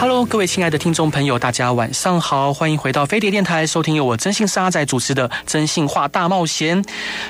Hello，各位亲爱的听众朋友，大家晚上好，欢迎回到飞碟电台，收听由我征信沙仔主持的《征信话大冒险》。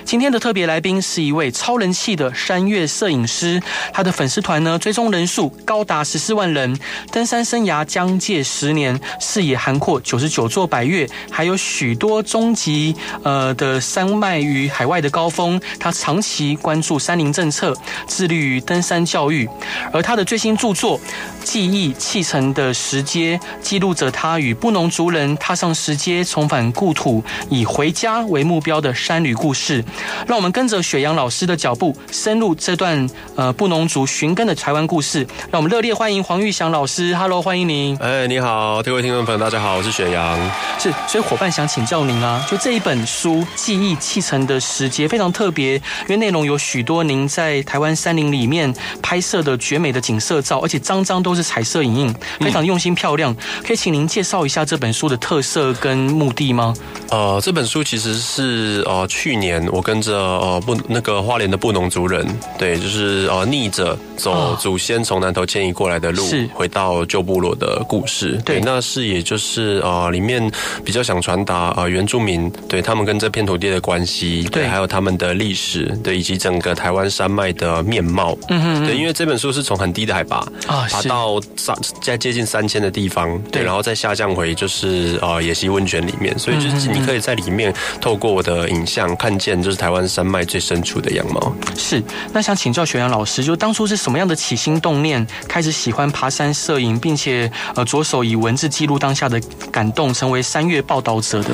今天的特别来宾是一位超人气的山岳摄影师，他的粉丝团呢追踪人数高达十四万人，登山生涯将届十年，视野涵括九十九座百岳，还有许多终极呃的山脉与海外的高峰。他长期关注山林政策，致力于登山教育，而他的最新著作《记忆砌成的》。石阶记录着他与布农族人踏上石阶，重返故土，以回家为目标的山旅故事。让我们跟着雪阳老师的脚步，深入这段呃布农族寻根的台湾故事。让我们热烈欢迎黄玉祥老师。Hello，欢迎您。哎，你好，各位听众朋友，大家好，我是雪阳。是，所以伙伴想请教您啊，就这一本书《记忆砌成的石阶》非常特别，因为内容有许多您在台湾山林里面拍摄的绝美的景色照，而且张张都是彩色影印，非常用。心漂亮，可以请您介绍一下这本书的特色跟目的吗？呃，这本书其实是呃去年我跟着呃布那个花莲的布农族人，对，就是呃逆着走祖先从南头迁移过来的路，是回到旧部落的故事。对，那是也就是呃里面比较想传达呃原住民对他们跟这片土地的关系，对，还有他们的历史，对，以及整个台湾山脉的面貌。嗯哼，对，因为这本书是从很低的海拔啊爬到上在接近三千。的地方，对，然后再下降回就是呃野溪温泉里面，所以就是你可以在里面透过我的影像看见就是台湾山脉最深处的样貌。是，那想请教学阳老师，就当初是什么样的起心动念，开始喜欢爬山摄影，并且呃着手以文字记录当下的感动，成为三月报道者的？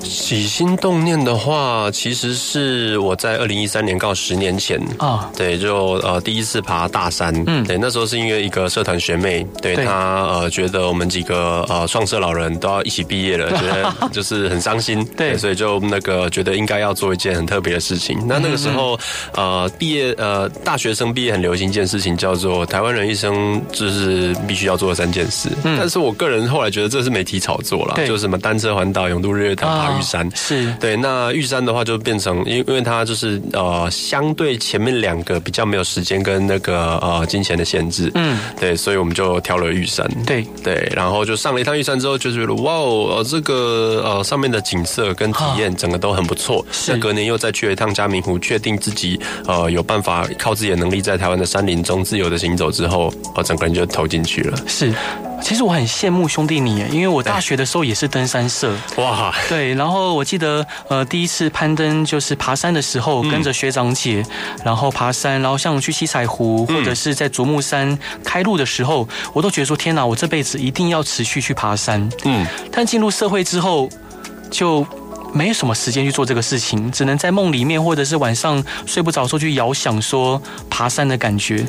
起心动念的话，其实是我在二零一三年，刚好十年前啊，对，就呃第一次爬大山，嗯，对，那时候是因为一个社团学妹，对，对她呃。觉得我们几个呃创社老人都要一起毕业了，觉得就是很伤心，对，所以就那个觉得应该要做一件很特别的事情。那那个时候呃毕业呃大学生毕业很流行一件事情叫做台湾人一生就是必须要做的三件事。嗯，但是我个人后来觉得这是媒体炒作了，就是什么单车环岛、永渡日月潭、爬玉山。是对，那玉山的话就变成因因为它就是呃相对前面两个比较没有时间跟那个呃金钱的限制，嗯，对，所以我们就挑了玉山。对。对，然后就上了一趟玉山之后，就觉得哇哦，这个呃上面的景色跟体验整个都很不错。是，隔年又再去了一趟嘉明湖，确定自己呃有办法靠自己的能力在台湾的山林中自由的行走之后，呃整个人就投进去了。是。其实我很羡慕兄弟你，因为我大学的时候也是登山社。哇，对，然后我记得呃第一次攀登就是爬山的时候，跟着学长姐，然后爬山，然后像去七彩湖或者是在竹木山开路的时候，我都觉得说天哪，我这辈子一定要持续去爬山。嗯，但进入社会之后就。没有什么时间去做这个事情，只能在梦里面或者是晚上睡不着时候去遥想说爬山的感觉，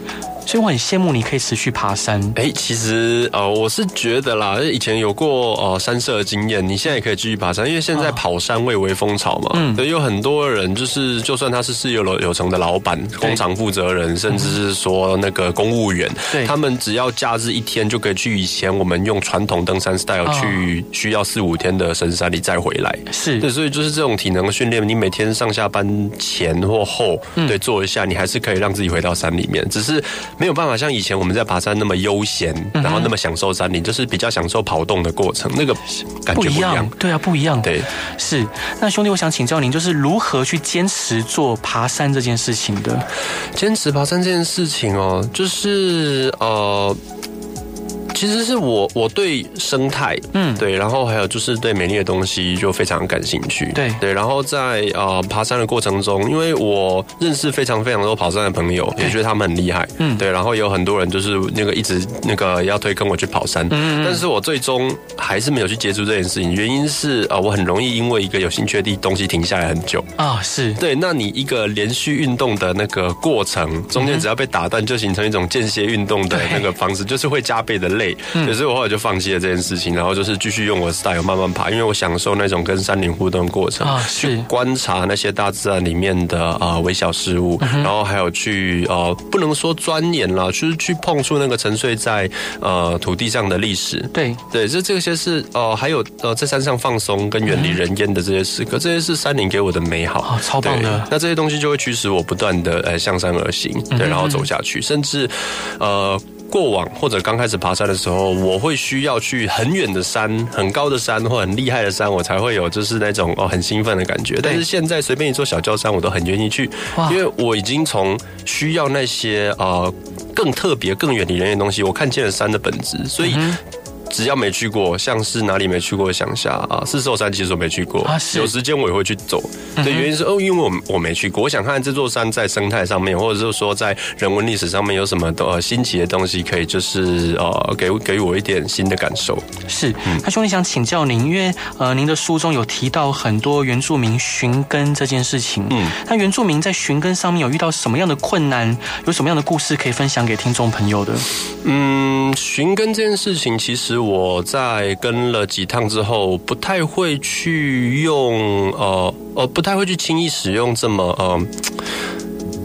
所以我很羡慕你可以持续爬山。哎，其实呃，我是觉得啦，以前有过呃山社的经验，你现在也可以继续爬山，因为现在跑山蔚为风潮嘛。嗯，所以有很多人就是，就算他是事业有有成的老板、工厂负责人，甚至是说那个公务员，对，他们只要假日一天就可以去以前我们用传统登山 style 去需要四五天的深山里再回来。是。所以就是这种体能训练，你每天上下班前或后，对，做一下，你还是可以让自己回到山里面。只是没有办法像以前我们在爬山那么悠闲，然后那么享受山林，就是比较享受跑动的过程，那个感觉不一样。对啊，不一样。对，是。那兄弟，我想请教您，就是如何去坚持做爬山这件事情的？坚持爬山这件事情哦，就是呃。其实是我我对生态，嗯，对，然后还有就是对美丽的东西就非常感兴趣，对。对，然后在呃爬山的过程中，因为我认识非常非常多跑山的朋友，也觉得他们很厉害，嗯，对，然后有很多人就是那个一直那个要推跟我去跑山，嗯，但是我最终还是没有去接触这件事情，原因是呃，我很容易因为一个有兴趣的东西停下来很久。啊，是。对，那你一个连续运动的那个过程中间只要被打断，就形成一种间歇运动的那个方式，就是会加倍的累。累，可是我后来就放弃了这件事情，然后就是继续用我的 style 慢慢爬，因为我享受那种跟山林互动的过程，去观察那些大自然里面的啊微小事物，然后还有去呃不能说钻研啦，就是去碰触那个沉睡在呃土地上的历史。对对，这这些是呃还有呃在山上放松跟远离人烟的这些时刻，这些是山林给我的美好，超棒的。那这些东西就会驱使我不断的呃向山而行，对，然后走下去，甚至呃。过往或者刚开始爬山的时候，我会需要去很远的山、很高的山或很厉害的山，我才会有就是那种哦很兴奋的感觉。但是现在随便一座小郊山，我都很愿意去，因为我已经从需要那些呃更特别、更远离人的东西，我看见了山的本质，所以。只要没去过，像是哪里没去过，想下啊，四兽山其实我没去过，啊、有时间我也会去走。对，原因是哦，因为我我没去过，我想看看这座山在生态上面，或者是说在人文历史上面有什么呃新奇的东西，可以就是呃给给我一点新的感受。是，那兄弟想请教您，因为呃您的书中有提到很多原住民寻根这件事情，嗯，那原住民在寻根上面有遇到什么样的困难，有什么样的故事可以分享给听众朋友的？嗯，寻根这件事情其实。我在跟了几趟之后，不太会去用，呃呃，不太会去轻易使用这么呃。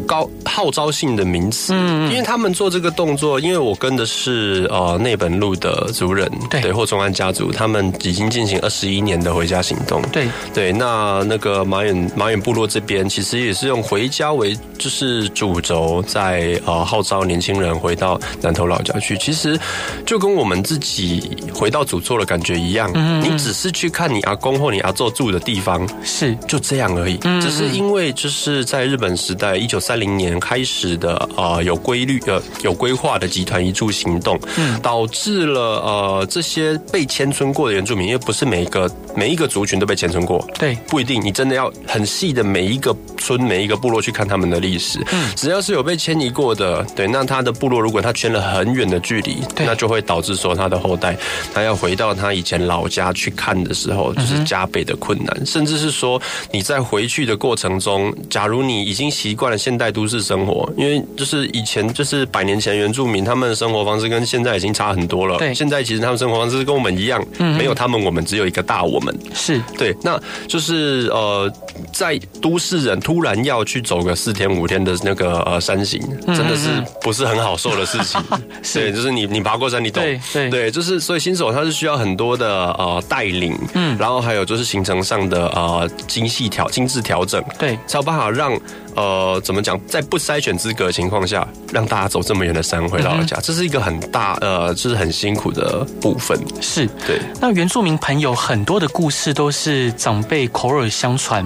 高号召性的名词，嗯，因为他们做这个动作，因为我跟的是呃内本路的族人，对，或中安家族，他们已经进行二十一年的回家行动，对。对。那那个马远马远部落这边，其实也是用回家为就是主轴，在呃号召年轻人回到南投老家去。其实就跟我们自己回到祖厝的感觉一样，嗯，你只是去看你阿公或你阿祖住的地方，是。就这样而已。只是因为就是在日本时代，一九三零年开始的呃有规律呃有规划的集团移住行动，嗯，导致了呃这些被迁村过的原住民，因为不是每一个每一个族群都被迁村过，对，不一定，你真的要很细的每一个村每一个部落去看他们的历史，嗯，只要是有被迁移过的，对，那他的部落如果他迁了很远的距离，对，那就会导致说他的后代他要回到他以前老家去看的时候，就是加倍的困难，嗯，甚至是说你在回去的过程中，假如你已经习惯了现代。都市生活，因为就是以前就是百年前原住民他们的生活方式跟现在已经差很多了。对，现在其实他们生活方式跟我们一样，嗯，没有他们，我们只有一个大我们。是对，那就是呃，在都市人突然要去走个四天五天的那个呃山行，真的是不是很好受的事情。对，就是你你爬过山，你懂。对对，对，就是所以新手他是需要很多的呃带领，嗯，然后还有就是行程上的呃精细调精致调整，对，才有办法让。呃，怎么讲？在不筛选资格的情况下，让大家走这么远的山回老家，嗯，这是一个很大呃，就是很辛苦的部分。是对。那原住民朋友很多的故事都是长辈口耳相传。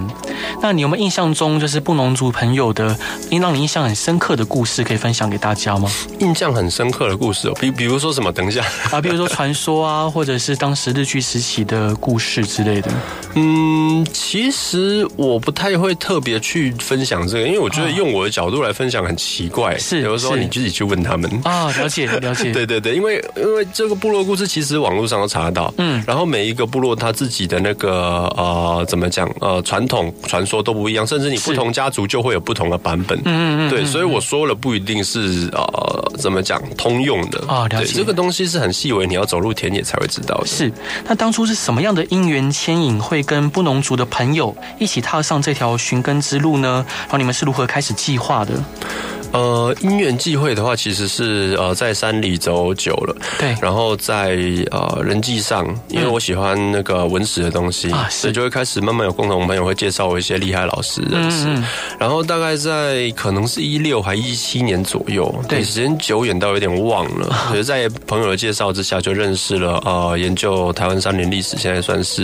那你有没有印象中就是布农族朋友的，让你印象很深刻的故事可以分享给大家吗？印象很深刻的故事哦，比比如说什么？等一下啊，比如说传说啊，或者是当时日据时期的故事之类的。嗯，其实我不太会特别去分享这个。因为我觉得用我的角度来分享很奇怪，是有的时候你自己去问他们。啊，了解 了解，对对对，因为因为这个部落故事其实网络上都查得到，嗯，然后每一个部落他自己的那个呃怎么讲呃传统传说都不一样，甚至你不同家族就会有不同的版本，嗯嗯嗯，对，所以我说了不一定是呃怎么讲通用的。啊，了解，这个东西是很细微，你要走入田野才会知道的。是，那当初是什么样的因缘牵引，会跟布农族的朋友一起踏上这条寻根之路呢？然后你们。是如何开始计划的？呃，因缘际会的话，其实是呃在山里走久了，对，然后在呃人际上，因为我喜欢那个文史的东西，嗯、所以就会开始慢慢有共同朋友会介绍我一些厉害老师认识。嗯嗯，然后大概在可能是一六还一七年左右，对，时间久远到有点忘了。所以在朋友的介绍之下，就认识了呃研究台湾山林历史，现在算是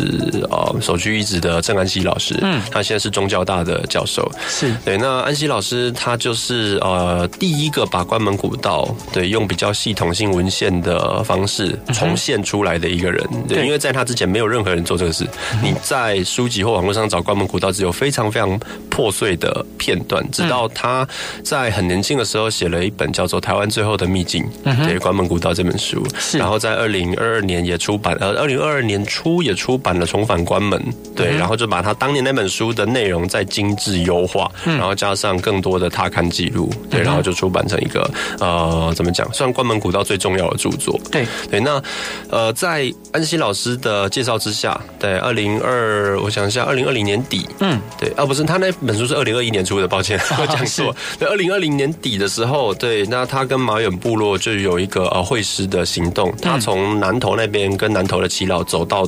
呃首屈一指的郑安溪老师。嗯，他现在是中教大的教授。是对，那安溪老师他就是呃。呃，第一个把关门古道对用比较系统性文献的方式重现出来的一个人，对，因为在他之前没有任何人做这个事。你在书籍或网络上找关门古道，只有非常非常破碎的片段。直到他在很年轻的时候写了一本叫做《台湾最后的秘境》对关门古道这本书，然后在二零二二年也出版，呃，二零二二年初也出版了《重返关门》，对，然后就把他当年那本书的内容再精致优化，然后加上更多的踏勘记录。对，然后就出版成一个呃，怎么讲，算关门古道最重要的著作。对对，那呃，在安西老师的介绍之下，对，二零二，我想一下，二零二零年底，嗯，对，啊，不是，他那本书是二零二一年出的，抱歉，我讲错。对，二零二零年底的时候，对，那他跟马远部落就有一个呃会师的行动，他从南投那边跟南投的耆老走到。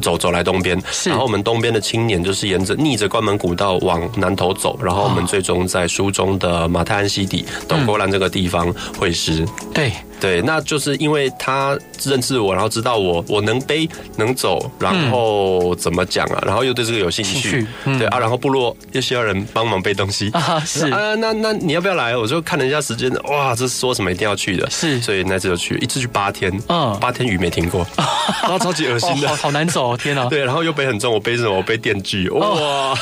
走走来东边，然后我们东边的青年就是沿着逆着关门古道往南头走，然后我们最终在书中的马太安西底斗勾兰这个地方会师。对。对，那就是因为他认识我，然后知道我我能背能走，然后怎么讲啊？然后又对这个有兴趣，嗯、对啊，然后部落又需要人帮忙背东西啊，是啊，那那你要不要来？我就看了一下时间，哇，这是说什么一定要去的，是，所以那次就去，一次去八天，嗯，八天雨没停过，然后超级恶心的，哦、好，好难走，天哪！对，然后又背很重，我背什么？我背电锯，哇，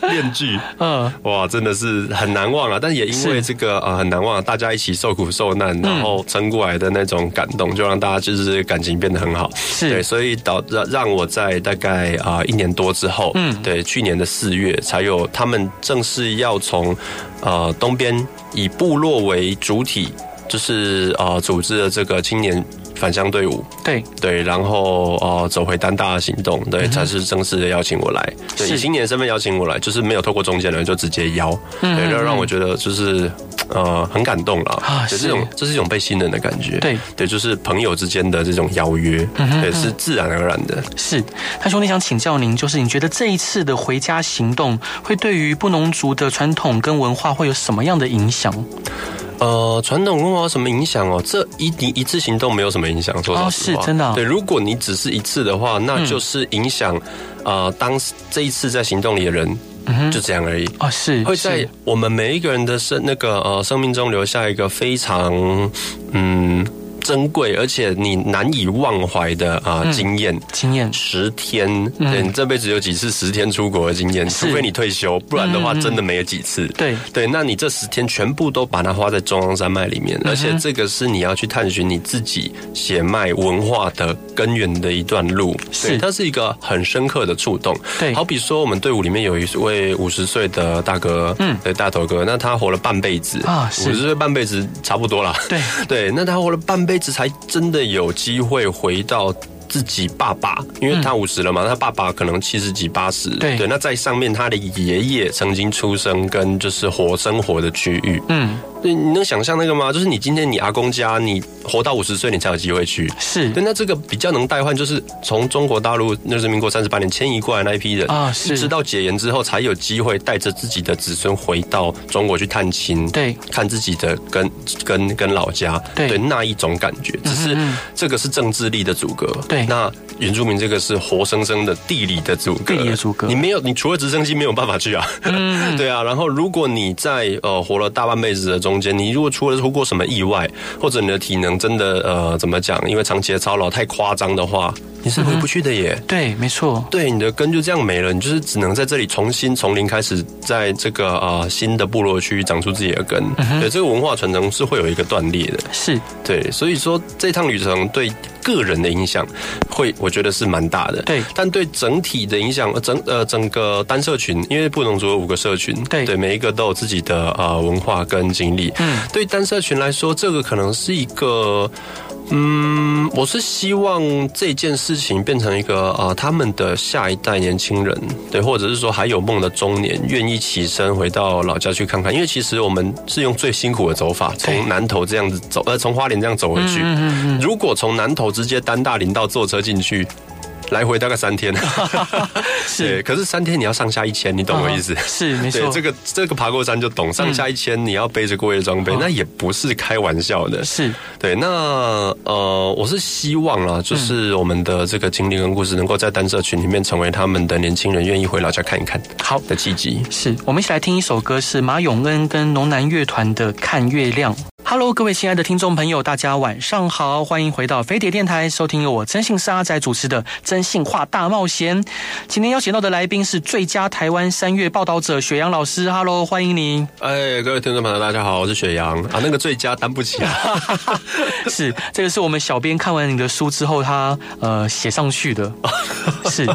电锯，嗯，哇，真的是很难忘啊！但也因为这个啊，很难忘，大家一起受苦受难，然后。撑过来的那种感动，就让大家就是感情变得很好。是对，所以导让让我在大概啊一年多之后，嗯，对，去年的四月才有他们正式要从呃东边以部落为主体，就是呃组织的这个青年。返乡队伍，对。对，然后呃，走回单大的行动，对，才是正式的邀请我来，对，以青年身份邀请我来，就是没有透过中间人，就直接邀，对，让让我觉得就是呃很感动了啊，是这种这是一种被信任的感觉，对。对，就是朋友之间的这种邀约，对，是自然而然的。是，他兄弟想请教您，就是你觉得这一次的回家行动会对于布农族的传统跟文化会有什么样的影响？呃，传统文化有什么影响哦？这一一一次行动没有什么影响，说实话，哦、是真的、哦。对，如果你只是一次的话，那就是影响、嗯、呃，当这一次在行动里的人，嗯，就这样而已。啊、哦，是会在我们每一个人的生那个呃生命中留下一个非常嗯。珍贵而且你难以忘怀的啊经验，经验。十天，对，你这辈子有几次十天出国的经验？除非你退休，不然的话真的没有几次。对。对，那你这十天全部都把它花在中央山脉里面，而且这个是你要去探寻你自己血脉文化的根源的一段路。是，它是一个很深刻的触动。对，好比说我们队伍里面有一位五十岁的大哥，嗯，对，大头哥，那他活了半辈子。啊，五十岁半辈子差不多了。对。对，那他活了半辈子。才真的有机会回到自己爸爸，因为他五十了嘛，他爸爸可能七十几、八十。对，那在上面，他的爷爷曾经出生跟就是活生活的区域。嗯。对，你能想象那个吗？就是你今天你阿公家，你活到五十岁，你才有机会去。是，对，那这个比较能代换，就是从中国大陆那是民国三十八年迁移过来那一批人啊，是，直到解严之后，才有机会带着自己的子孙回到中国去探亲，对，看自己的跟跟跟老家，对，对，那一种感觉，只是这个是政治力的阻隔，对，那原住民这个是活生生的地理的阻隔，地理的阻隔，你没有，你除了直升机没有办法去啊，嗯，对啊，然后如果你在呃活了大半辈子的中。中间，你如果出了出过什么意外，或者你的体能真的呃怎么讲？因为长期的操劳太夸张的话，你是回不去的耶。嗯、对，没错。对，你的根就这样没了，你就是只能在这里重新从零开始，在这个呃新的部落区长出自己的根。嗯、对，这个文化传承是会有一个断裂的。是对，所以说这趟旅程对个人的影响会，我觉得是蛮大的。对，但对整体的影响，整呃整个单社群，因为布农族有五个社群，对对，每一个都有自己的呃文化跟经历。嗯，对单社群来说，这个可能是一个，嗯，我是希望这件事情变成一个啊、呃，他们的下一代年轻人，对，或者是说还有梦的中年，愿意起身回到老家去看看。因为其实我们是用最辛苦的走法，从南头这样子走，呃，从花莲这样走回去。嗯嗯嗯，如果从南头直接单大林道坐车进去。来回大概三天，是，可是三天你要上下一千，你懂我意思？是，没错。这个这个爬过山就懂，上下一千你要背着过夜装备，那也不是开玩笑的。是，对。那呃，我是希望啊，就是我们的这个经历跟故事，能够在单社群里面成为他们的年轻人愿意回老家看一看好的契机。是，我们一起来听一首歌，是马永恩跟农南乐团的《看月亮》。Hello，各位亲爱的听众朋友，大家晚上好，欢迎回到飞碟电台，收听由我征信社阿仔主持的《真性话大冒险》。今天邀请到的来宾是最佳台湾三月报道者雪阳老师。Hello，欢迎您。哎，各位听众朋友，大家好，我是雪阳啊。那个最佳担不起啊。是这个是我们小编看完你的书之后，他呃写上去的。是，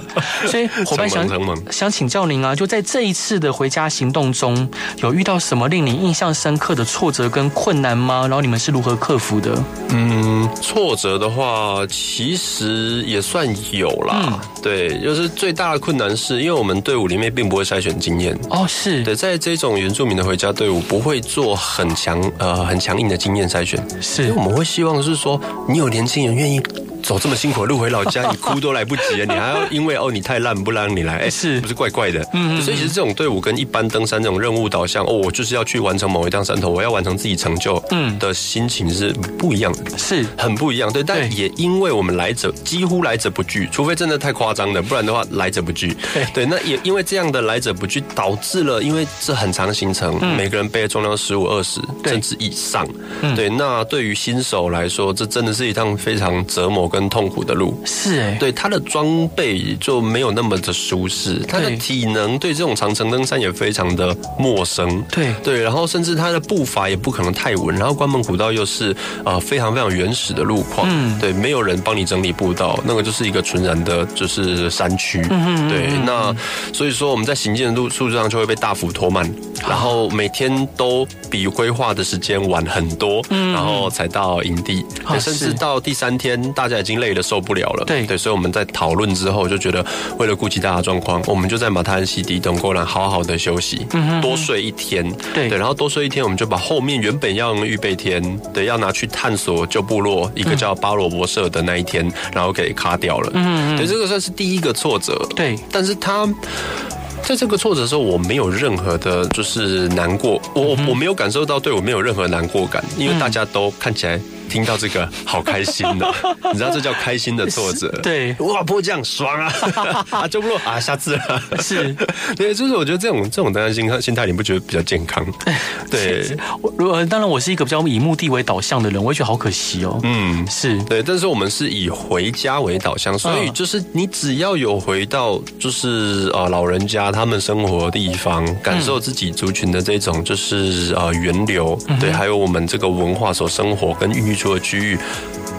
所以伙伴想想请教您啊，就在这一次的回家行动中，有遇到什么令你印象深刻的挫折跟困难吗？然后你们是如何克服的？嗯，挫折的话，其实也算有啦。嗯、对，就是最大的困难是因为我们队伍里面并不会筛选经验哦，是对，在这种原住民的回家队伍不会做很强呃很强硬的经验筛选，是，因为我们会希望是说你有年轻人愿意。走这么辛苦的路回老家，你哭都来不及了，你还要因为哦你太烂不让你来，哎是。不是怪怪的？嗯，所以其实这种队伍跟一般登山这种任务导向，哦我就是要去完成某一趟山头，我要完成自己成就，嗯。的心情是不一样的，是。很不一样。对，但也因为我们来者几乎来者不拒，除非真的太夸张的，不然的话来者不拒。对。对，那也因为这样的来者不拒，导致了因为这很长的行程，每个人背的重量十五二十甚至以上，对，那对于新手来说，这真的是一趟非常折磨跟痛苦的路。是。哎，对他的装备就没有那么的舒适，他的体能对这种长城登山也非常的陌生。对。对，然后甚至他的步伐也不可能太稳，然后关门古道又是啊非常非常原始的路况，嗯，对，没有人帮你整理步道，那个就是一个纯然的就是山区。嗯对，那所以说我们在行进的路速度上就会被大幅拖慢，然后每天都比规划的时间晚很多，嗯，然后才到营地，甚至到第三天大家已经累得受不了了。对对，所以我们在讨论之后就觉得，为了顾及大家状况，我们就在马太安西迪等过来好好的休息，多睡一天。对对，然后多睡一天，我们就把后面原本要用预备天，对，要拿去探索旧部落一个叫巴罗博社的那一天，然后给卡掉了。嗯嗯，对，这个算是第一个挫折。对，但是他在这个挫折的时候，我没有任何的，就是难过，我我没有感受到对我没有任何难过感，因为大家都看起来。听到这个好开心的，你知道这叫开心的作者。对，哇，迫降爽啊！啊，救不落啊，下次了。是，对，就是我觉得这种这种登山心心态，你不觉得比较健康？对，如果当然我是一个比较以目的为导向的人，我也觉得好可惜哦。嗯，是对，但是我们是以回家为导向，所以就是你只要有回到就是呃老人家他们生活的地方，感受自己族群的这种就是呃源流，对，还有我们这个文化所生活跟孕育。出的区域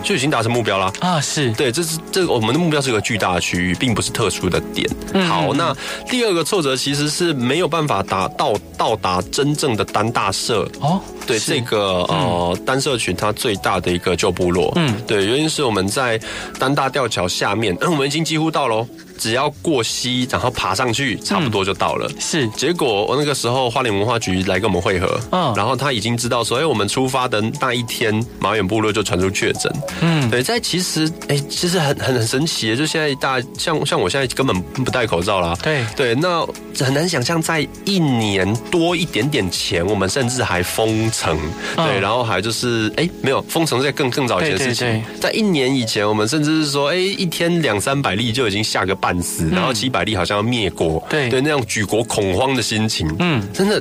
就已经达成目标了啊！是对，这是这个我们的目标是一个巨大的区域，并不是特殊的点。好，那第二个挫折其实是没有办法达到到达真正的单大社哦。对，这个呃单社群它最大的一个旧部落，嗯，对，原因是我们在单大吊桥下面，嗯，我们已经几乎到喽。只要过溪，然后爬上去，差不多就到了。嗯、是，结果我那个时候花莲文化局来跟我们会合，嗯，然后他已经知道说，哎，我们出发的那一天，马远部落就传出确诊。嗯，对，在其实，哎，其实很很很神奇的，就现在大像像我现在根本不戴口罩啦。对对，那很难想象，在一年多一点点前，我们甚至还封城，嗯、对，然后还就是，哎，没有封城在更更早以前的事情。在一年以前，我们甚至是说，哎，一天两三百例就已经下个半。半死，然后几百例好像要灭国，对。对，那样举国恐慌的心情，嗯，真的，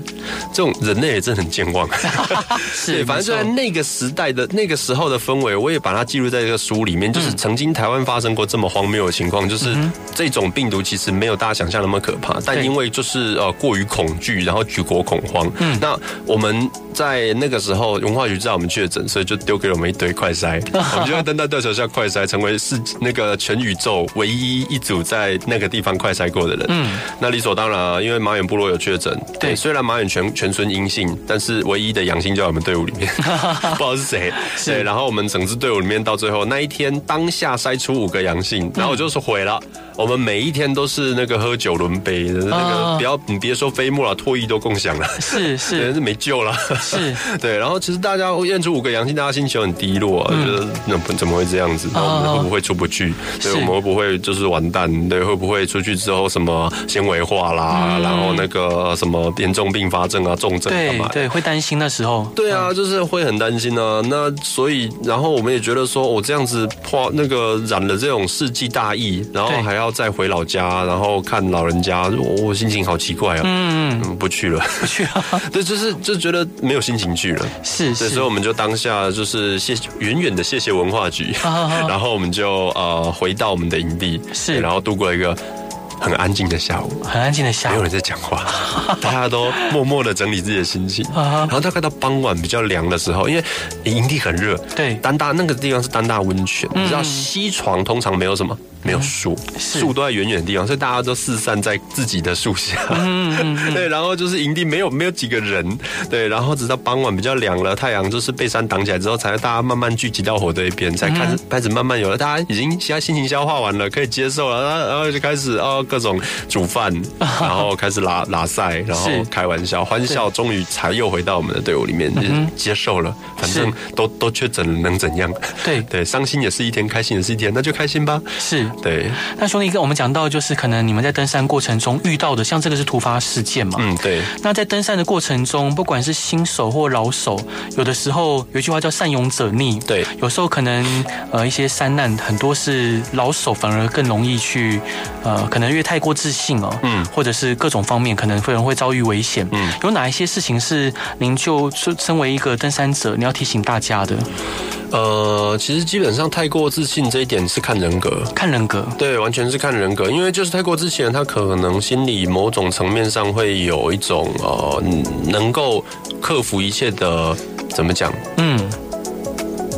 这种人类也真的很健忘。是，对，反正就在那个时代的那个时候的氛围，我也把它记录在这个书里面。就是曾经台湾发生过这么荒谬的情况，就是这种病毒其实没有大家想象那么可怕，但因为就是呃过于恐惧，然后举国恐慌。嗯，那我们在那个时候文化局知道我们确诊，所以就丢给了我们一堆快筛，我们就在登丹吊桥下快筛，成为是那个全宇宙唯一一组在。在那个地方快筛过的人，嗯，那理所当然啊，因为马远部落有确诊，对，虽然马远全全村阴性，但是唯一的阳性就在我们队伍里面，不知道是谁，对，然后我们整支队伍里面到最后那一天当下筛出五个阳性，然后我就是毁了。我们每一天都是那个喝酒轮杯的，那个不要你别说飞沫了，唾液都共享了，是是，是没救了，是。对。然后其实大家验出五个阳性，大家心情很低落，觉得那怎么会这样子？我们会不会出不去？对，我们会不会就是完蛋？对，会不会出去之后什么纤维化啦？然后那个什么严重并发症啊、重症干嘛？对，会担心的时候。对啊，就是会很担心啊。那所以，然后我们也觉得说，我这样子破那个染了这种世纪大疫，然后还要。再回老家，然后看老人家，我、哦、心情好奇怪啊、哦！嗯嗯，不去了，不去了。对，就是就觉得没有心情去了。是，是，所以我们就当下就是谢远远的谢谢文化局，然后我们就呃回到我们的营地，是，然后度过一个很安静的下午，很安静的下午，没有人在讲话，大家都默默的整理自己的心情。然后大概到傍晚比较凉的时候，因为营地很热，对，丹大那个地方是丹大温泉，你知道西床通常没有什么。没有树，树都在远远的地方，所以大家都四散在自己的树下。对，然后就是营地没有没有几个人，对，然后直到傍晚比较凉了，太阳就是被山挡起来之后，才大家慢慢聚集到火堆边，才开始开始慢慢有了，大家已经现在心情消化完了，可以接受了，然后就开始哦各种煮饭，然后开始拉拉赛，然后开玩笑欢笑，终于才又回到我们的队伍里面，接受了，反正都都确诊了，能怎样？对对，伤心也是一天，开心也是一天，那就开心吧。是。对，那兄弟哥，我们讲到就是可能你们在登山过程中遇到的，像这个是突发事件嘛？嗯，对。那在登山的过程中，不管是新手或老手，有的时候有一句话叫“善勇者逆”，对。有时候可能呃一些山难很多是老手反而更容易去呃，可能因为太过自信哦，嗯，或者是各种方面可能会会遭遇危险，嗯。有哪一些事情是您就身为一个登山者，你要提醒大家的？呃，其实基本上太过自信这一点是看人格，看人格，对，完全是看人格，因为就是太过自信，他可能心里某种层面上会有一种呃，能够克服一切的，怎么讲？嗯，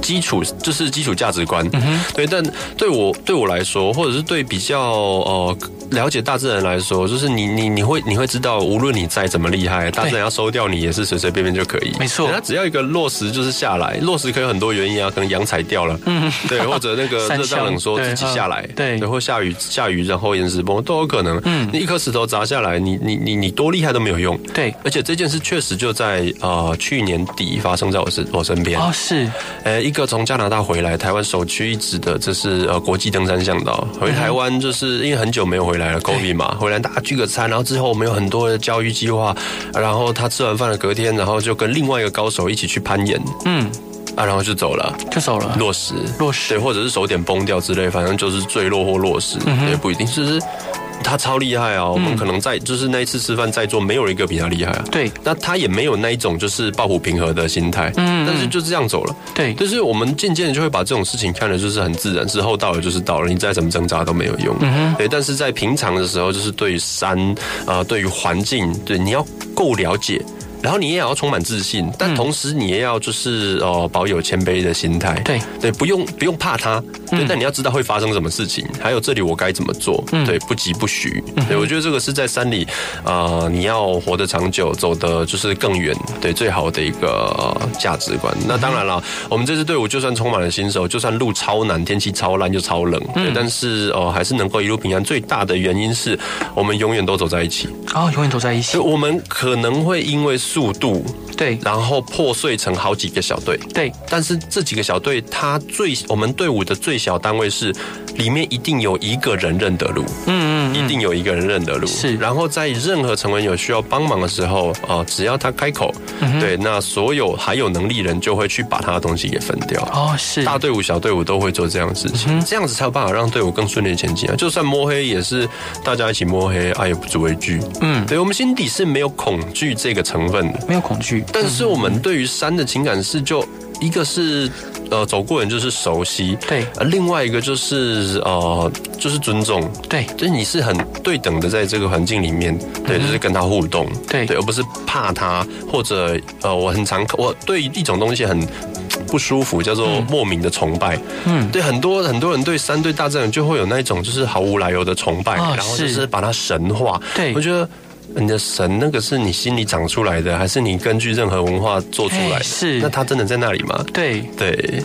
基础就是基础价值观，嗯，对，但对我对我来说，或者是对比较呃。了解大自然来说，就是你你你会你会知道，无论你再怎么厉害，大自然要收掉你也是随随便便就可以。没错，它只要一个落石就是下来，落石可以有很多原因啊，可能阳踩掉了，嗯，对，或者那个 热胀冷缩自己下来，对，然后下雨下雨然后岩石崩都有可能。嗯，你一颗石头砸下来，你你你你多厉害都没有用。对，而且这件事确实就在呃去年底发生在我身我身边。哦，是，呃，一个从加拿大回来，台湾首屈一指的，这是呃国际登山向导。回台湾，就是因为很久没有回来了，COVID 嘛。回来大家聚个餐，然后之后我们有很多的教育计划，然后他吃完饭的隔天，然后就跟另外一个高手一起去攀岩，嗯，啊，然后就走了，就走了，落石，落石，对，或者是手点崩掉之类，反正就是坠落或落石，嗯、也不一定，就是。他超厉害啊！我们可能在就是那一次吃饭在座没有一个比他厉害啊。对，那他也没有那一种就是抱负平和的心态。嗯，但是就这样走了。对，就是我们渐渐的就会把这种事情看的就是很自然，之后到了就是到了，你再怎么挣扎都没有用。嗯哼。对，但是在平常的时候，就是对于山啊、呃，对于环境，对你要够了解。然后你也要充满自信，但同时你也要就是呃保有谦卑的心态。对对，不用不用怕他，对，但你要知道会发生什么事情，还有这里我该怎么做。对，不急不徐。对，我觉得这个是在山里啊，你要活得长久，走得就是更远，对，最好的一个价值观。那当然了，我们这支队伍就算充满了新手，就算路超难，天气超烂又超冷，对，但是哦还是能够一路平安。最大的原因是我们永远都走在一起。哦，永远都在一起。我们可能会因为。速度对，然后破碎成好几个小队。对，但是这几个小队，它最我们队伍的最小单位是里面一定有一个人认得路，嗯嗯，一定有一个人认得路。是，然后在任何成员有需要帮忙的时候啊，只要他开口，对，那所有还有能力人就会去把他的东西给分掉。哦，是。大队伍小队伍都会做这样的事情，这样子才有办法让队伍更顺利前进啊。就算摸黑也是大家一起摸黑，啊也不足为惧，嗯，对我们心底是没有恐惧这个成分的。没有恐惧，但是我们对于山的情感是，就一个是呃走过人就是熟悉，对，而另外一个就是呃就是尊重，对，就是你是很对等的在这个环境里面，对，就是跟他互动，对。对，而不是怕他或者呃我很常我对一种东西很不舒服，叫做莫名的崇拜，嗯，对，很多很多人对三对大自然就会有那一种就是毫无来由的崇拜，然后就是。把它神化，对，我觉得。你的神那个是你心里长出来的，还是你根据任何文化做出来的？是，那他真的在那里吗？对对。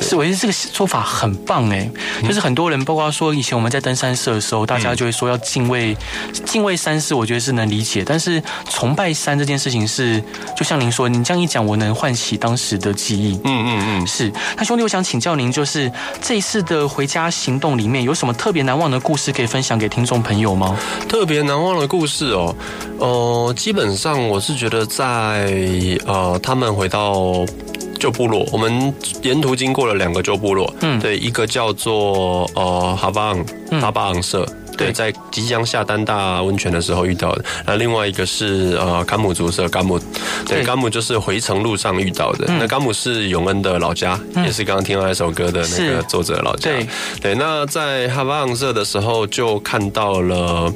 是，我觉得这个说法很棒哎，就是很多人，包括说以前我们在登山社的时候，大家就会说要敬畏，敬畏山是，我觉得是能理解。但是崇拜山这件事情是，就像您说，您这样一讲，我能唤起当时的记忆。嗯嗯嗯，是。那兄弟，我想请教您，就是这一次的回家行动里面有什么特别难忘的故事可以分享给听众朋友吗？特别难忘的故事哦，呃，基本上我是觉得在呃，他们回到。旧部落，我们沿途经过了两个旧部落，嗯，对，一个叫做呃哈巴昂哈巴昂社，对，在即将下丹大温泉的时候遇到的。那另外一个是呃甘姆族社甘姆，对，甘姆就是回程路上遇到的。那甘姆是永恩的老家，也是刚刚听到那首歌的那个作者的老家。对，对。那在哈巴昂社的时候就看到了，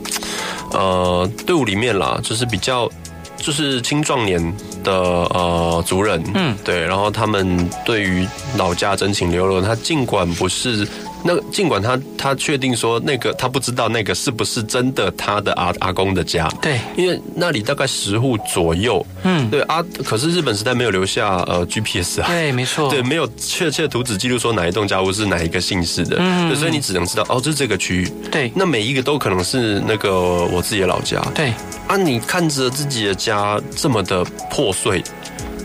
呃，队伍里面啦，就是比较。就是青壮年的呃族人，嗯，对，然后他们对于老家真情流露，他尽管不是。那尽管他他确定说那个他不知道那个是不是真的他的阿阿公的家，对，因为那里大概十户左右，嗯，对啊，可是日本时代没有留下呃 GPS 啊，对，没错，对，没有确切图纸记录说哪一栋家屋是哪一个姓氏的，嗯，对，所以你只能知道哦，这是这个区域，对，那每一个都可能是那个我自己的老家，对，啊，你看着自己的家这么的破碎。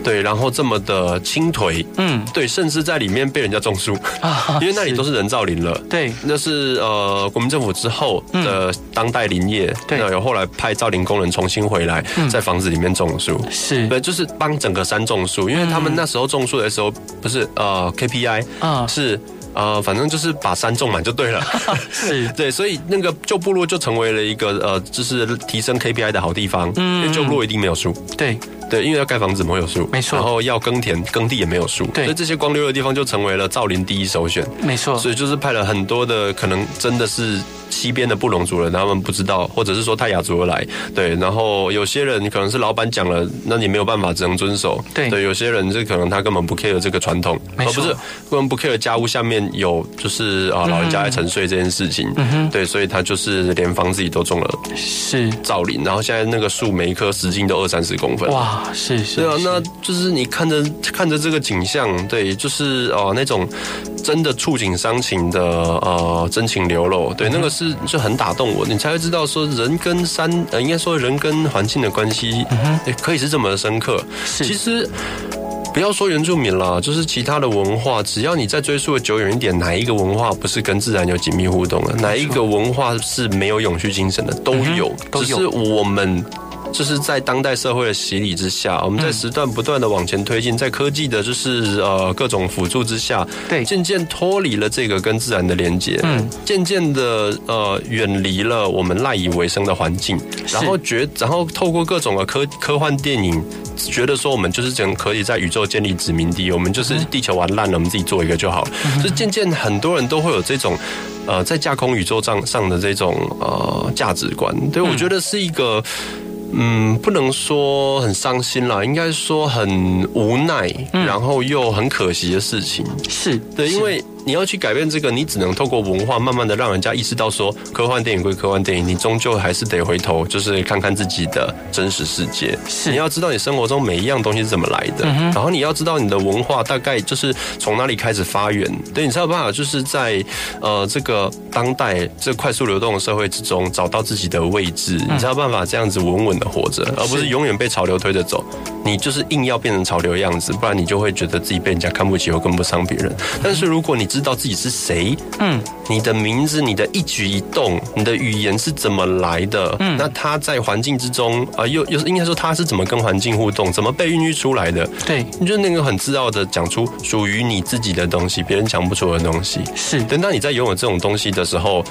对，然后这么的倾颓，嗯，对，甚至在里面被人家种树啊，因为那里都是人造林了。对，那是呃国民政府之后的当代林业，对，有后来派造林工人重新回来，在房子里面种树，是，对，就是帮整个山种树，因为他们那时候种树的时候不是呃 KPI 啊，是呃反正就是把山种满就对了，是。对，所以那个旧部落就成为了一个呃就是提升 KPI 的好地方，嗯，因为旧部落一定没有树，对。对，因为要盖房子，没有树，没错。然后要耕田，耕地也没有树，对。所以这些光溜的地方就成为了造林第一首选，没错。所以就是派了很多的，可能真的是。西边的布隆族人，他们不知道，或者是说泰雅族而来，对。然后有些人可能是老板讲了，那你没有办法，只能遵守。对，对，有些人是可能他根本不 care 这个传统，而不是根本不 care 家屋下面有就是啊老人家来沉睡这件事情。嗯哼，对，所以他就是连房子里都种了是造林，然后现在那个树每一棵直径都二三十公分。哇，是是。对啊，那就是你看着看着这个景象，对，就是哦那种真的触景伤情的呃真情流露，对，那个。是就很打动我，你才会知道说人跟山，呃，应该说人跟环境的关系，也可以是这么的深刻。其实不要说原住民啦，就是其他的文化，只要你再追溯的久远一点，哪一个文化不是跟自然有紧密互动的？哪一个文化是没有永续精神的？都有，都有，只是我们。就是在当代社会的洗礼之下，我们在时段不断的往前推进，在科技的就是呃各种辅助之下，对，渐渐脱离了这个跟自然的连接，嗯，渐渐的呃远离了我们赖以为生的环境，然后觉，然后透过各种的科科幻电影，觉得说我们就是讲可以在宇宙建立殖民地，我们就是地球玩烂了，我们自己做一个就好了。就渐渐很多人都会有这种呃在架空宇宙上上的这种呃价值观，对，我觉得是一个。嗯，不能说很伤心啦，应该说很无奈，嗯、然后又很可惜的事情。是对，因为。你要去改变这个，你只能透过文化，慢慢的让人家意识到说，科幻电影归科幻电影，你终究还是得回头，就是看看自己的真实世界。是，你要知道你生活中每一样东西是怎么来的，然后你要知道你的文化大概就是从哪里开始发源，对，你才有办法就是在呃这个当代这快速流动的社会之中找到自己的位置，你才有办法这样子稳稳的活着，而不是永远被潮流推着走。你就是硬要变成潮流样子，不然你就会觉得自己被人家看不起又跟不上别人。但是如果你知道自己是谁，嗯，你的名字、你的一举一动、你的语言是怎么来的，嗯，那他在环境之中啊，又又应该说他是怎么跟环境互动，怎么被孕育出来的？对，你就那个很自傲的讲出属于你自己的东西，别人讲不出的东西。是，等到你在拥有这种东西的时候，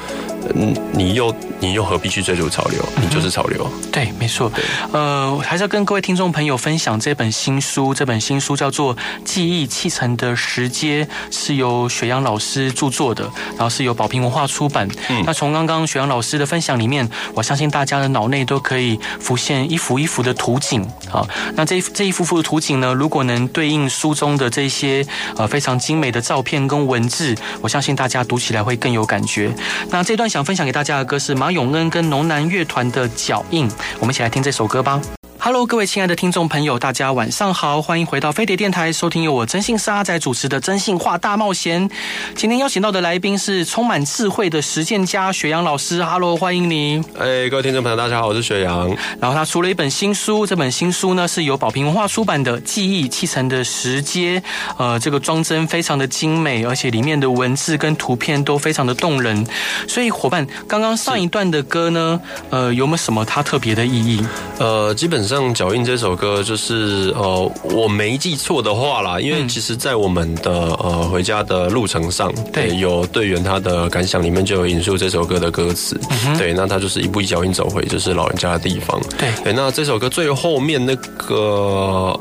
嗯，你又你又何必去追逐潮流？你就是潮流。对，没错。呃，还是要跟各位听众朋友分享这本新书，这本新书叫做《记忆砌成的石阶》，是由雪阳老师。著作的，然后是由宝瓶文化出版。嗯，那从刚刚雪阳老师的分享里面，我相信大家的脑内都可以浮现一幅一幅的图景。好，那这这一幅幅的图景呢，如果能对应书中的这些呃非常精美的照片跟文字，我相信大家读起来会更有感觉。那这段想分享给大家的歌是马永恩跟农南乐团的脚印，我们一起来听这首歌吧。Hello，各位亲爱的听众朋友，大家晚上好，欢迎回到飞碟电台，收听由我真性是阿仔主持的《真性话大冒险》。今天邀请到的来宾是充满智慧的实践家雪阳老师，Hello，欢迎你。哎，各位听众朋友，大家好，我是雪阳。然后他出了一本新书，这本新书呢是由宝瓶文化出版的《记忆砌成的石阶》，呃，这个装帧非常的精美，而且里面的文字跟图片都非常的动人。所以伙伴，刚刚上一段的歌呢，呃，有没有什么它特别的意义？呃，基本上。上脚印这首歌，就是呃，我没记错的话啦，因为其实，在我们的呃回家的路程上，对，有队员他的感想里面就有引述这首歌的歌词，嗯，对，那他就是一步一脚印走回就是老人家的地方，对，对，那这首歌最后面那个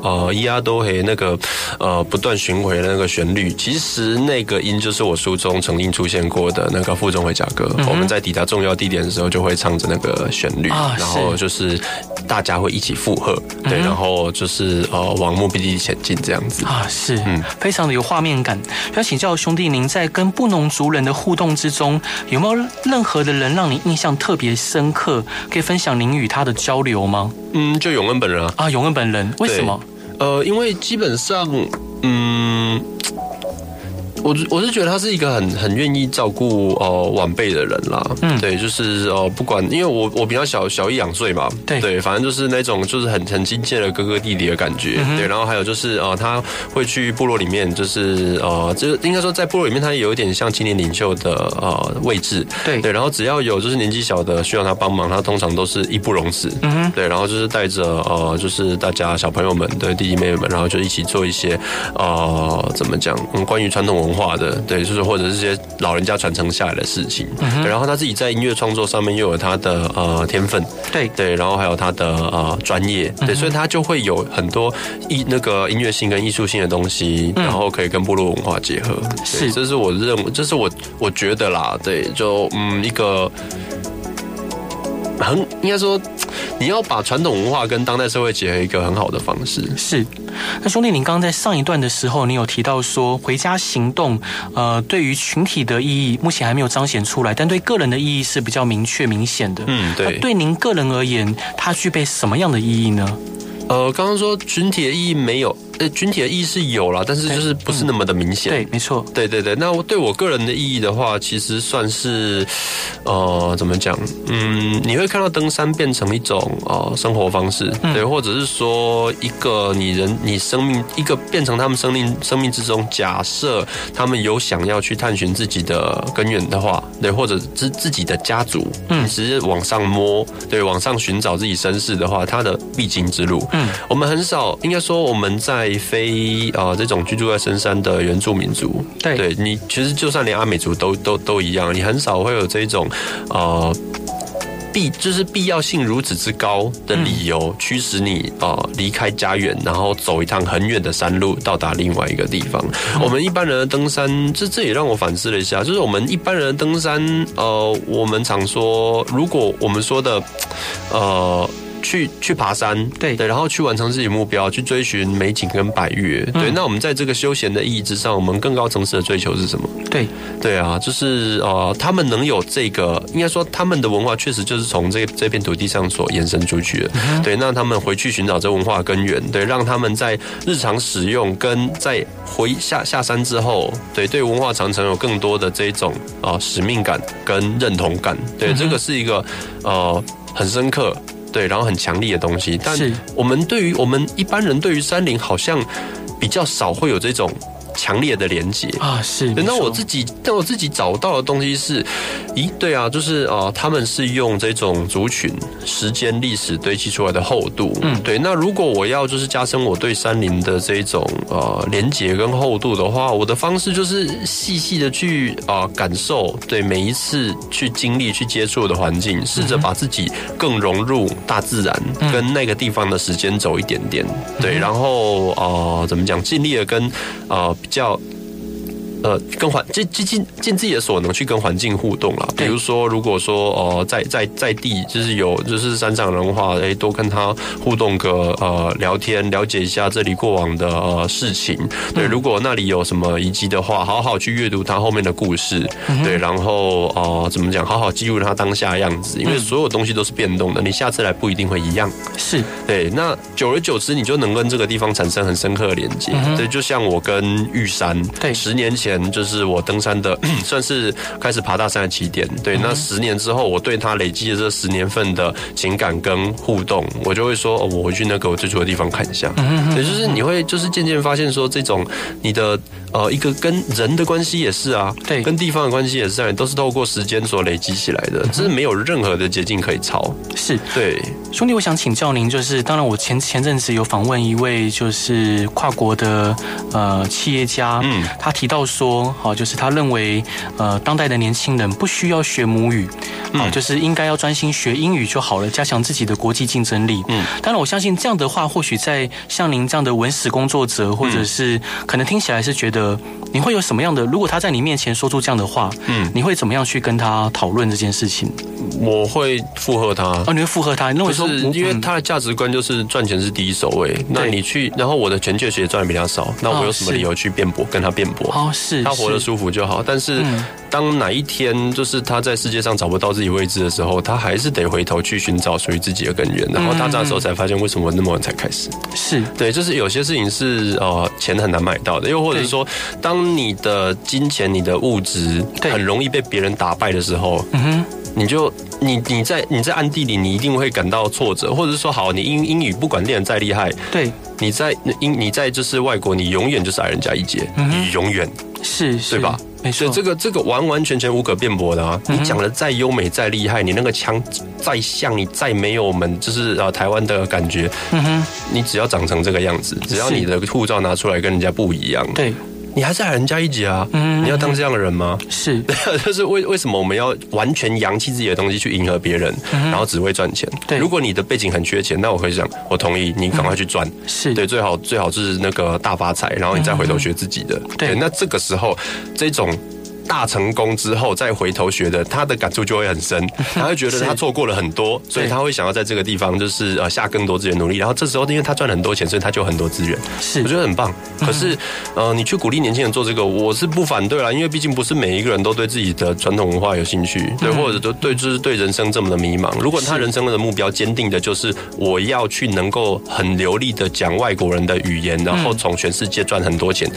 呃咿呀哆嘿那个呃不断巡回的那个旋律，其实那个音就是我书中曾经出现过的那个附中回家歌，嗯，我们在抵达重要地点的时候就会唱着那个旋律，啊，然后就是大家会一起附和，对，然后就是呃往目的地前进这样子啊，是，嗯，非常的有画面感。要请教兄弟，您在跟布农族人的互动之中，有没有任何的人让你印象特别深刻？可以分享您与他的交流吗？嗯，就永恩本人啊，啊，永恩本人，为什么？呃，因为基本上，嗯。我我是觉得他是一个很很愿意照顾呃晚辈的人啦，嗯，对，就是呃不管，因为我我比较小小一两岁嘛，对。对，反正就是那种就是很很亲切的哥哥弟弟的感觉，嗯，对，然后还有就是呃他会去部落里面，就是呃就应该说在部落里面，他有一点像青年领袖的呃位置，对。对，然后只要有就是年纪小的需要他帮忙，他通常都是义不容辞，嗯哼，对，然后就是带着呃就是大家小朋友们的弟弟妹妹们，然后就一起做一些呃怎么讲嗯关于传统文。文化的对，就是或者是些老人家传承下来的事情，嗯，然后他自己在音乐创作上面又有他的呃天分，对。对，然后还有他的呃专业，对，所以他就会有很多艺那个音乐性跟艺术性的东西，然后可以跟部落文化结合，是，这是我认为，这是我我觉得啦，对，就嗯一个。很应该说，你要把传统文化跟当代社会结合一个很好的方式。是，那兄弟，您刚刚在上一段的时候，你有提到说回家行动，呃，对于群体的意义目前还没有彰显出来，但对个人的意义是比较明确明显的。嗯，对。那对您个人而言，它具备什么样的意义呢？呃，刚刚说群体的意义没有。呃，群体的意义是有了，但是就是不是那么的明显。对，没错。对对对，那我对我个人的意义的话，其实算是，呃，怎么讲？嗯，你会看到登山变成一种呃生活方式，对，或者是说一个你人你生命一个变成他们生命生命之中，假设他们有想要去探寻自己的根源的话，对，或者自自己的家族，嗯，直接往上摸，对，往上寻找自己身世的话，他的必经之路，嗯，我们很少，应该说我们在。非啊、呃，这种居住在深山的原住民族，对，对你其实就算连阿美族都都都一样，你很少会有这种呃必就是必要性如此之高的理由驱使你啊离开家园，然后走一趟很远的山路到达另外一个地方。嗯、我们一般人的登山，这这也让我反思了一下，就是我们一般人的登山，呃，我们常说，如果我们说的呃。去去爬山，对对，然后去完成自己目标，去追寻美景跟百越，对。嗯、那我们在这个休闲的意义之上，我们更高层次的追求是什么？对对啊，就是呃，他们能有这个，应该说他们的文化确实就是从这这片土地上所延伸出去的。嗯、对，那他们回去寻找这文化根源，对，让他们在日常使用跟在回下下山之后，对对文化长城有更多的这种啊、呃、使命感跟认同感。对，嗯、这个是一个呃很深刻。对，然后很强力的东西，但我们对于我们一般人对于山林好像比较少会有这种。强烈的连接啊，是。那我自己，但我自己找到的东西是，咦，对啊，就是啊、呃，他们是用这种族群、时间、历史堆积出来的厚度。嗯，对。那如果我要就是加深我对山林的这种呃连接跟厚度的话，我的方式就是细细的去啊、呃、感受，对每一次去经历、去接触的环境，试着把自己更融入大自然，跟那个地方的时间走一点点。对，然后啊、呃，怎么讲，尽力的跟啊。叫。呃，跟环尽尽尽尽自己的所能去跟环境互动啦。比如说，如果说哦、呃，在在在地就是有就是山上人的话，哎，多跟他互动个呃聊天，了解一下这里过往的呃事情。对，如果那里有什么遗迹的话，好好去阅读它后面的故事。对，然后呃怎么讲，好好记录它当下的样子，因为所有东西都是变动的，你下次来不一定会一样。是对，那久而久之，你就能跟这个地方产生很深刻的连接。对，就像我跟玉山，对，十年前。前就是我登山的，算是开始爬大山的起点。对，那十年之后，我对他累积的这十年份的情感跟互动，我就会说，哦，我回去那个我最初的地方看一下。也就是你会就是渐渐发现说，这种你的呃一个跟人的关系也是啊，对，跟地方的关系也是啊，都是透过时间所累积起来的，这是没有任何的捷径可以抄。是对，兄弟，我想请教您，就是当然我前前阵子有访问一位就是跨国的呃企业家，嗯，他提到说，好，就是他认为呃当代的年轻人不需要学母语，嗯，就是应该要专心学英语就好了，加强自己的国际竞争力。嗯，当然我相信这样的话，或许在像您这样的文史工作者，或者是可能听起来是觉得你会有什么样的，如果他在你面前说出这样的话，嗯，你会怎么样去跟他讨论这件事情？我会附和他。哦，你会附和他？认为说，因为他的价值观就是赚钱是第一首位。那你去，然后我的钱确实也赚的比较少，那我有什么理由去辩驳跟他辩驳？哦，是，他活得舒服就好。但是，当哪一天就是他在世界上找不到自己位置的时候，他还是得回头去寻找属于自己的根源。然后他这时候才发现，为什么那么晚才开始？是对，就是有些事情是呃钱很难买到的，又或者是说，当你的金钱、你的物质很容易被别人打败的时候，嗯哼。你就你你在你在暗地里，你一定会感到挫折，或者是说，好，你英英语不管练得再厉害，对，你在英你在就是外国，你永远就是矮人家一截，嗯、你永远是，是，对吧？没错，所以这个这个完完全全无可辩驳的啊！嗯、你讲的再优美再厉害，你那个腔再像，你再没有我们就是啊台湾的感觉，嗯哼，你只要长成这个样子，只要你的护照拿出来跟人家不一样，对。你还是矮人家一级啊！嗯，你要当这样的人吗？是，就是为为什么我们要完全扬弃自己的东西去迎合别人，然后只为赚钱？对，如果你的背景很缺钱，那我会想，我同意你赶快去赚。是对，最好最好是那个大发财，然后你再回头学自己的。对，那这个时候这种。大成功之后再回头学的，他的感触就会很深，他会觉得他错过了很多，所以他会想要在这个地方就是呃下更多资源努力。然后这时候因为他赚了很多钱，所以他就有很多资源，是我觉得很棒。可是 呃，你去鼓励年轻人做这个，我是不反对啦，因为毕竟不是每一个人都对自己的传统文化有兴趣，对，或者都对就是对人生这么的迷茫。如果他人生的目标坚定的就是我要去能够很流利的讲外国人的语言，然后从全世界赚很多钱。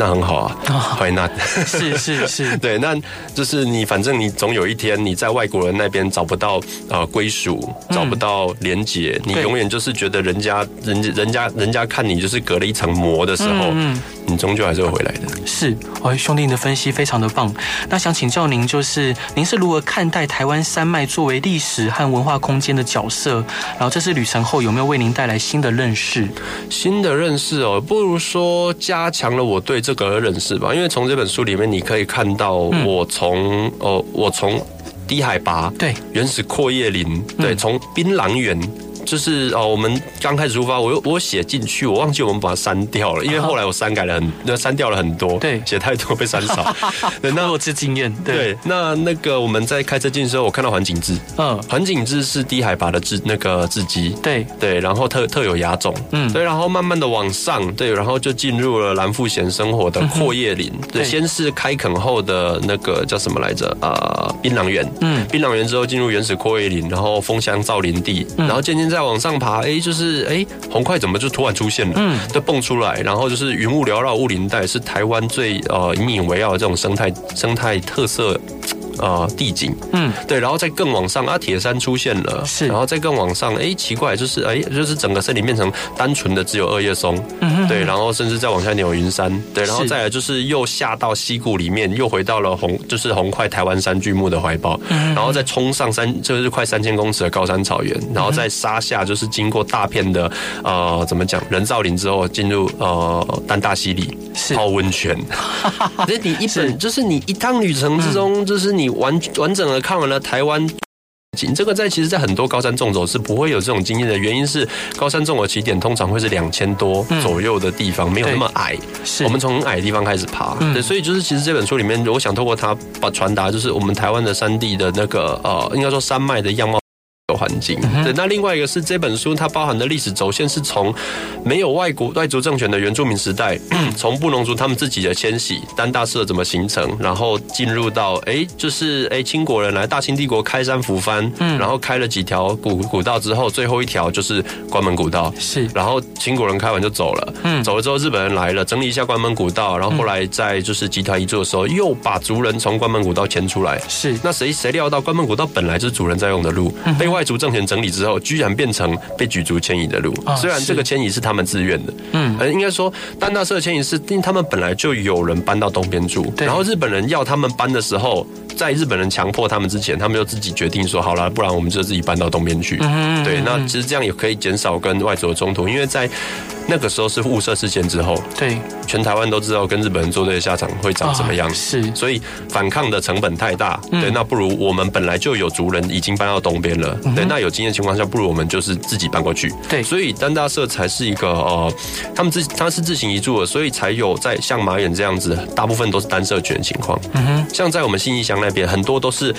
那很好啊，欢迎那是是是，对，那就是你，反正你总有一天你在外国人那边找不到呃归属，找不到连接，你永远就是觉得人家人家人家人家看你就是隔了一层膜的时候，你终究还是会回来的。是，哎，兄弟，你的分析非常的棒。那想请教您，就是您是如何看待台湾山脉作为历史和文化空间的角色？然后这次旅程后有没有为您带来新的认识？新的认识哦，不如说加强了我对这。这个认识吧，因为从这本书里面你可以看到我，我从哦，我从低海拔对原始阔叶林对，从槟榔园。就是哦，我们刚开始出发，我又我写进去，我忘记我们把它删掉了，因为后来我删改了很，那删掉了很多，对，写太多被删少。对，那我这经验，对，那那个我们在开车进的时候，我看到环景志，嗯，环景志是低海拔的字那个字迹，对。对，然后特特有亚种，嗯，对，然后慢慢的往上，对，然后就进入了蓝富贤生活的阔叶林，对，先是开垦后的那个叫什么来着？啊，槟榔园，嗯，槟榔园之后进入原始阔叶林，然后枫香造林地，然后渐渐在。再往上爬，哎，就是哎，红块怎么就突然出现了？嗯，就蹦出来，然后就是云雾缭绕雾林带，是台湾最呃引以为傲的这种生态生态特色。啊，地景，嗯，对，然后再更往上，啊，铁山出现了，是，然后再更往上，哎，奇怪，就是哎，就是整个森林变成单纯的只有二叶松，嗯哼，对，然后甚至再往下有云山，对，然后再来就是又下到溪谷里面，又回到了红，就是红块台湾山巨木的怀抱，嗯，然后再冲上三，就是快三千公尺的高山草原，然后再杀下，就是经过大片的呃，怎么讲人造林之后，进入呃丹大溪里泡温泉，这 你一本就是你一趟旅程之中，就是你。完完整的看完了台湾景，这个在其实，在很多高山纵走是不会有这种经验的。原因是高山纵走起点通常会是两千多左右的地方，没有那么矮。是我们从很矮的地方开始爬，对，所以就是其实这本书里面，我想透过它把传达，就是我们台湾的山地的那个呃，应该说山脉的样貌。环境。对，那另外一个是这本书，它包含的历史轴线是从没有外国外族政权的原住民时代，从布农族他们自己的迁徙，丹大社怎么形成，然后进入到哎，就是哎，清国人来大清帝国开山抚番，嗯，然后开了几条古古道之后，最后一条就是关门古道，是，然后清国人开完就走了，嗯，走了之后日本人来了，整理一下关门古道，然后后来在就是集团移住的时候，又把族人从关门古道迁出来，是，那谁谁料到关门古道本来就是主人在用的路，被外族政权整理之后，居然变成被举族迁移的路。虽然这个迁移是他们自愿的，嗯，而，应该说丹大社迁移是因为他们本来就有人搬到东边住，然后日本人要他们搬的时候，在日本人强迫他们之前，他们就自己决定说，好了，不然我们就自己搬到东边去。对，那其实这样也可以减少跟外族的冲突，因为在。那个时候是雾社事件之后，对，全台湾都知道跟日本人作对的下场会长什么样，哦、是，所以反抗的成本太大，嗯、对，那不如我们本来就有族人已经搬到东边了，嗯、对，那有经验情况下，不如我们就是自己搬过去，对，所以丹大社才是一个呃，他们自他是自行移住的，所以才有在像马远这样子，大部分都是单社群的情况，嗯哼，像在我们信义乡那边，很多都是。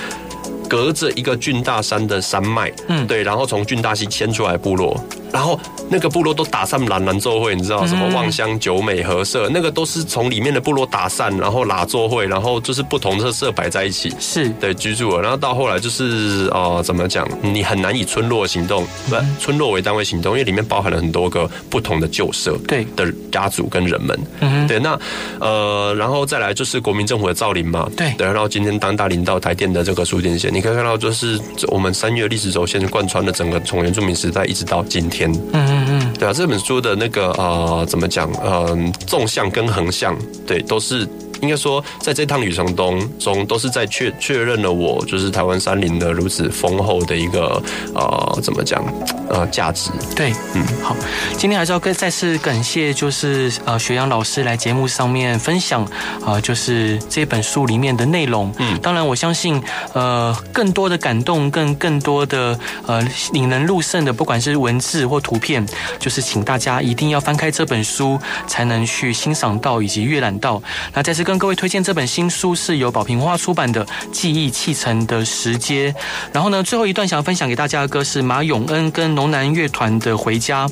隔着一个郡大山的山脉，嗯，对，然后从郡大溪迁出来部落，然后那个部落都打散蓝蓝奏会，你知道什么望乡、九美、和社，那个都是从里面的部落打散，然后拉奏会，然后就是不同的社摆在一起，是。对居住了，然后到后来就是呃，怎么讲，你很难以村落行动，不，村落为单位行动，因为里面包含了很多个不同的旧社，对的家族跟人们，嗯，对，那呃，然后再来就是国民政府的造林嘛，对，对，然后今天当大林到台电的这个输电线，你。可以看到，就是我们三月历史轴线贯穿了整个从原住民时代一直到今天。嗯嗯，对啊，这本书的那个呃，怎么讲？嗯，纵向跟横向，对，都是。应该说，在这趟旅程中，中都是在确确认了我就是台湾山林的如此丰厚的一个呃，怎么讲呃价值？对，嗯，好，今天还是要跟再次感谢，就是呃学阳老师来节目上面分享啊、呃，就是这本书里面的内容。嗯，当然我相信呃更多的感动，更更多的呃引人入胜的，不管是文字或图片，就是请大家一定要翻开这本书，才能去欣赏到以及阅览到。那再次跟各位推荐这本新书，是由宝瓶文化出版的《记忆砌成的石阶》。然后呢，最后一段想要分享给大家的歌是马永恩跟农南乐团的《回家》。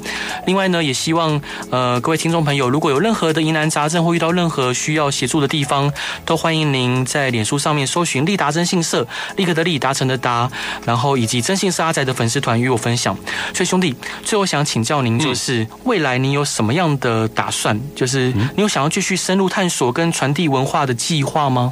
另外呢，也希望呃各位听众朋友，如果有任何的疑难杂症或遇到任何需要协助的地方，都欢迎您在脸书上面搜寻“立达征信社”，立刻的立达成的达，然后以及征信社阿仔的粉丝团与我分享。所以兄弟，最后想请教您，就是未来你有什么样的打算？就是你有想要继续深入探索跟传递文化的计划吗？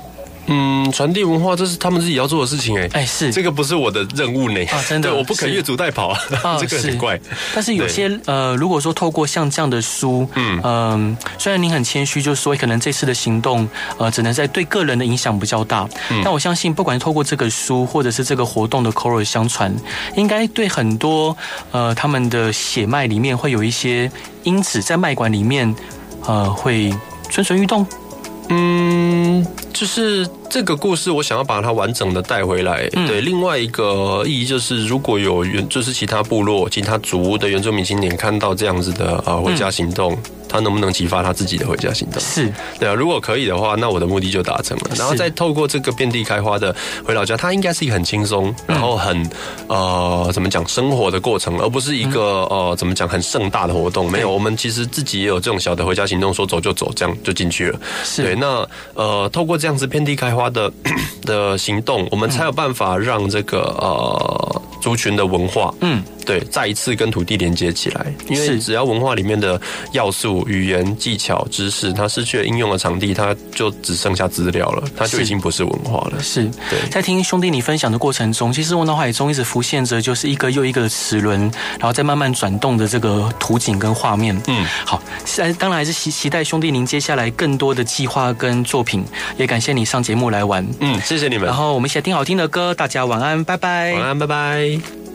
嗯，传递文化这是他们自己要做的事情哎、欸，哎是。这个不是我的任务呢。啊，真的我不可越俎代庖啊，这个很怪。但是有些呃，如果说透过像这样的书，嗯。嗯、呃，虽然您很谦虚，就是说可能这次的行动呃，只能在对个人的影响比较大，嗯、但我相信不管透过这个书或者是这个活动的口耳相传，应该对很多呃他们的血脉里面会有一些因此在脉管里面呃会蠢蠢欲动。嗯，就是这个故事，我想要把它完整的带回来。嗯、对，另外一个意义就是，如果有原就是其他部落、其他族的原住民青年看到这样子的呃回家行动。嗯他能不能激发他自己的回家行动？是对啊，如果可以的话，那我的目的就达成了。然后再透过这个遍地开花的回老家，他应该是一个很轻松，然后很呃怎么讲生活的过程，而不是一个呃怎么讲很盛大的活动。没有，我们其实自己也有这种小的回家行动，说走就走，这样就进去了。是对，那呃透过这样子遍地开花的 的行动，我们才有办法让这个呃族群的文化，嗯。对，再一次跟土地连接起来，因为只要文化里面的要素、语言、技巧、知识，它失去了应用的场地，它就只剩下资料了，它就已经不是文化了。是，对。在听兄弟你分享的过程中，其实我脑海中一直浮现着，就是一个又一个的齿轮，然后再慢慢转动的这个图景跟画面。嗯，好，当然还是期期待兄弟您接下来更多的计划跟作品，也感谢你上节目来玩。嗯，谢谢你们。然后我们一起来听好听的歌，大家晚安，拜拜。晚安，拜拜。